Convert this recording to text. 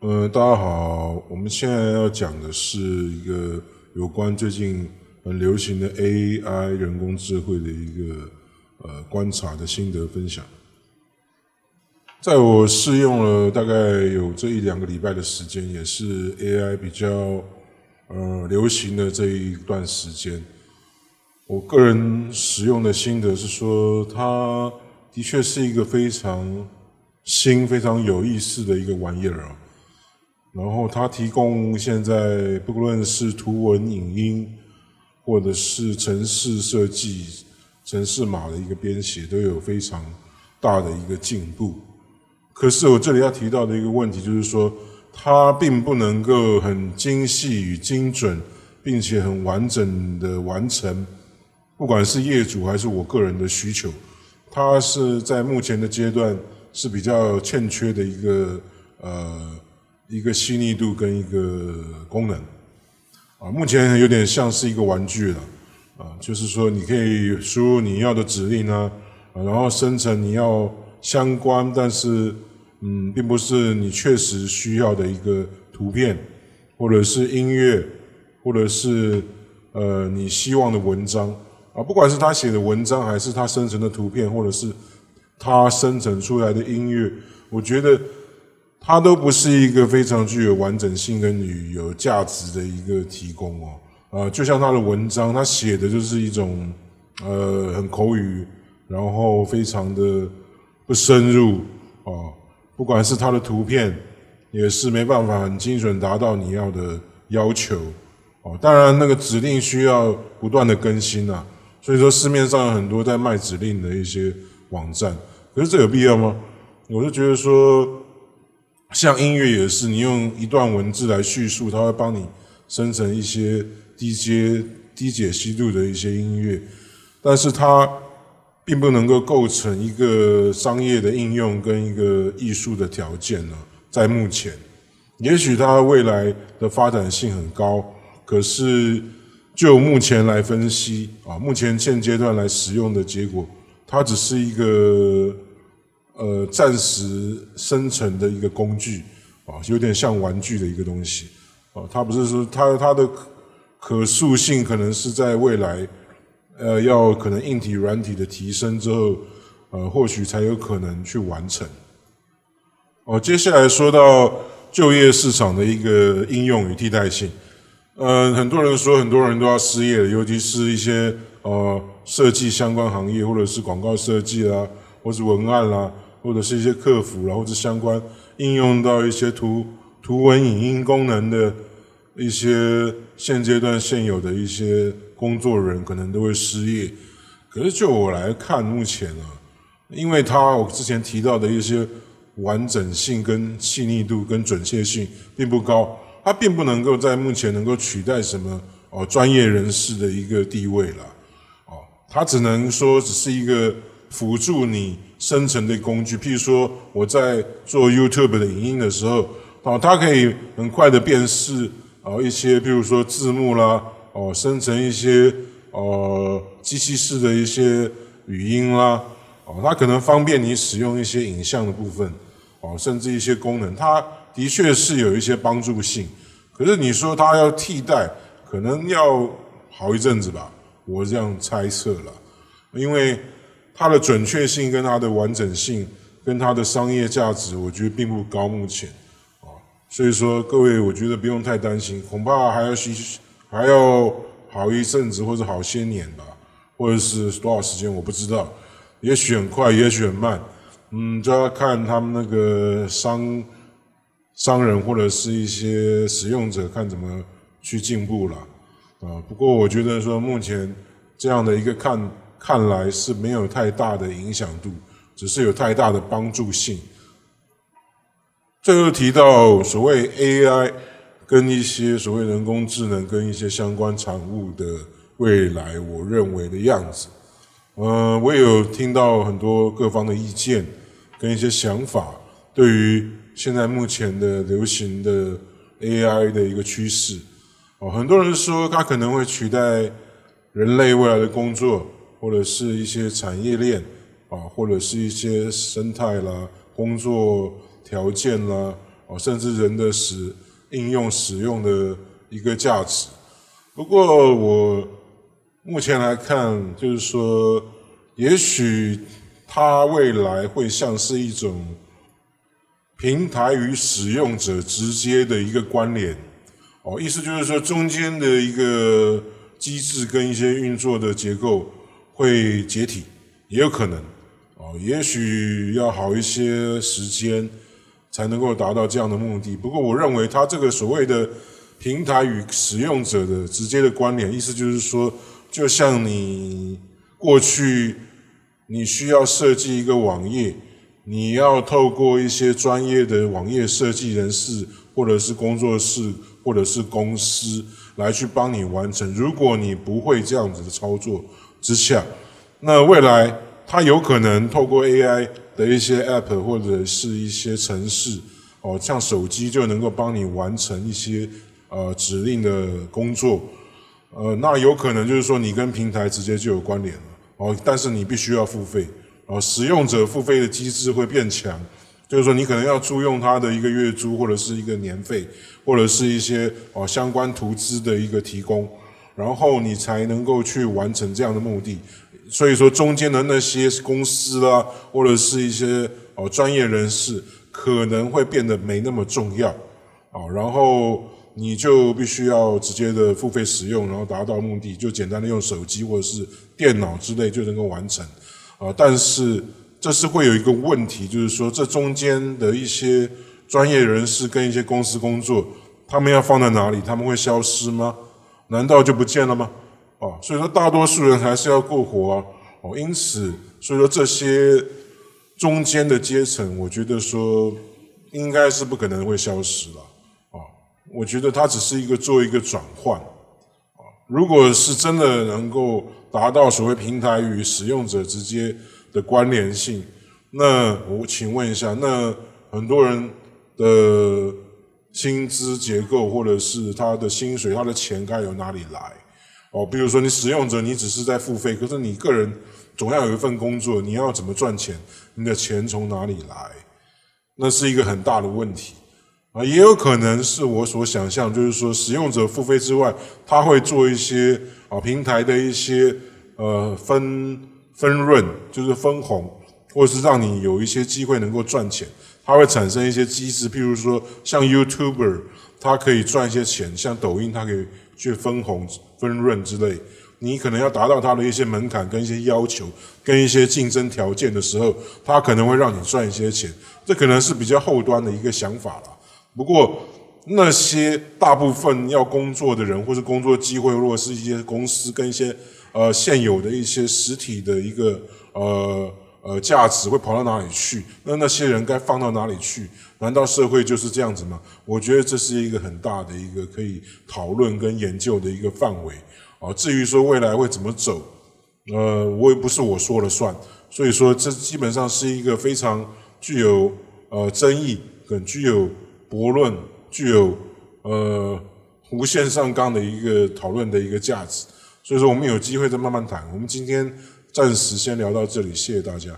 呃，大家好，我们现在要讲的是一个有关最近很流行的 AI 人工智慧的一个呃观察的心得分享。在我试用了大概有这一两个礼拜的时间，也是 AI 比较呃流行的这一段时间，我个人使用的心得是说，它的确是一个非常新、非常有意思的一个玩意儿啊。然后它提供现在不论是图文、影音，或者是城市设计、城市码的一个编写，都有非常大的一个进步。可是我这里要提到的一个问题就是说，它并不能够很精细与精准，并且很完整的完成，不管是业主还是我个人的需求，它是在目前的阶段是比较欠缺的一个呃。一个细腻度跟一个功能，啊，目前有点像是一个玩具了，啊，就是说你可以输入你要的指令呢，啊，然后生成你要相关，但是嗯，并不是你确实需要的一个图片，或者是音乐，或者是呃你希望的文章，啊，不管是他写的文章，还是他生成的图片，或者是他生成出来的音乐，我觉得。它都不是一个非常具有完整性跟有价值的一个提供哦，啊，就像他的文章，他写的就是一种呃很口语，然后非常的不深入啊，不管是他的图片，也是没办法很精准达到你要的要求哦。当然，那个指令需要不断的更新啊，所以说市面上有很多在卖指令的一些网站，可是这有必要吗？我就觉得说。像音乐也是，你用一段文字来叙述，它会帮你生成一些低阶、低解析度的一些音乐，但是它并不能够构成一个商业的应用跟一个艺术的条件呢。在目前，也许它未来的发展性很高，可是就目前来分析啊，目前现阶段来使用的结果，它只是一个。呃，暂时生成的一个工具啊，有点像玩具的一个东西啊。它不是说它它的可塑性可能是在未来，呃，要可能硬体软体的提升之后，呃，或许才有可能去完成。哦，接下来说到就业市场的一个应用与替代性。呃，很多人说很多人都要失业了，尤其是一些呃设计相关行业，或者是广告设计啦，或是文案啦。或者是一些客服，然后是相关应用到一些图图文影音功能的一些现阶段现有的一些工作人，可能都会失业。可是就我来看，目前啊，因为他我之前提到的一些完整性、跟细腻度、跟准确性并不高，它并不能够在目前能够取代什么哦专业人士的一个地位了。哦，它只能说只是一个。辅助你生成的工具，譬如说我在做 YouTube 的影音的时候，哦，它可以很快的辨识哦一些，譬如说字幕啦，哦，生成一些呃机器式的一些语音啦，哦，它可能方便你使用一些影像的部分，哦，甚至一些功能，它的确是有一些帮助性。可是你说它要替代，可能要好一阵子吧，我这样猜测了，因为。它的准确性跟它的完整性跟它的商业价值，我觉得并不高。目前啊，所以说各位，我觉得不用太担心，恐怕还要需还要好一阵子或者好些年吧，或者是多少时间我不知道，也许很快，也许很慢，嗯，就要看他们那个商商人或者是一些使用者看怎么去进步了啊。不过我觉得说目前这样的一个看。看来是没有太大的影响度，只是有太大的帮助性。最后提到所谓 AI 跟一些所谓人工智能跟一些相关产物的未来，我认为的样子，嗯，我有听到很多各方的意见跟一些想法，对于现在目前的流行的 AI 的一个趋势，哦，很多人说它可能会取代人类未来的工作。或者是一些产业链啊，或者是一些生态啦、工作条件啦，哦，甚至人的使应用使用的一个价值。不过我目前来看，就是说，也许它未来会像是一种平台与使用者直接的一个关联。哦，意思就是说，中间的一个机制跟一些运作的结构会解体，也有可能。哦，也许要好一些时间才能够达到这样的目的。不过，我认为它这个所谓的平台与使用者的直接的关联，意思就是说，就像你过去你需要设计一个网页，你要透过一些专业的网页设计人士，或者是工作室，或者是公司来去帮你完成。如果你不会这样子的操作之下，那未来。它有可能透过 AI 的一些 App 或者是一些程式，哦，像手机就能够帮你完成一些呃指令的工作，呃，那有可能就是说你跟平台直接就有关联了，哦，但是你必须要付费，哦，使用者付费的机制会变强，就是说你可能要租用它的一个月租或者是一个年费，或者是一些哦相关图资的一个提供，然后你才能够去完成这样的目的。所以说，中间的那些公司啦，或者是一些哦专业人士，可能会变得没那么重要，啊，然后你就必须要直接的付费使用，然后达到目的，就简单的用手机或者是电脑之类就能够完成，啊，但是这是会有一个问题，就是说这中间的一些专业人士跟一些公司工作，他们要放在哪里？他们会消失吗？难道就不见了吗？哦，所以说大多数人还是要过活啊，哦，因此，所以说这些中间的阶层，我觉得说应该是不可能会消失了，啊，我觉得它只是一个做一个转换，啊，如果是真的能够达到所谓平台与使用者之间的关联性，那我请问一下，那很多人的薪资结构或者是他的薪水、他的钱该由哪里来？哦，比如说你使用者，你只是在付费，可是你个人总要有一份工作，你要怎么赚钱？你的钱从哪里来？那是一个很大的问题啊！也有可能是我所想象，就是说使用者付费之外，他会做一些啊平台的一些呃分分润，就是分红，或者是让你有一些机会能够赚钱，它会产生一些机制，譬如说像 YouTuber，它可以赚一些钱，像抖音，它可以去分红。分润之类，你可能要达到它的一些门槛跟一些要求，跟一些竞争条件的时候，它可能会让你赚一些钱。这可能是比较后端的一个想法了。不过那些大部分要工作的人，或是工作机会，如果是一些公司跟一些呃现有的一些实体的一个呃呃价值，会跑到哪里去？那那些人该放到哪里去？难道社会就是这样子吗？我觉得这是一个很大的一个可以讨论跟研究的一个范围啊。至于说未来会怎么走，呃，我也不是我说了算。所以说，这基本上是一个非常具有呃争议、很具有驳论、具有呃无限上纲的一个讨论的一个价值。所以说，我们有机会再慢慢谈。我们今天暂时先聊到这里，谢谢大家。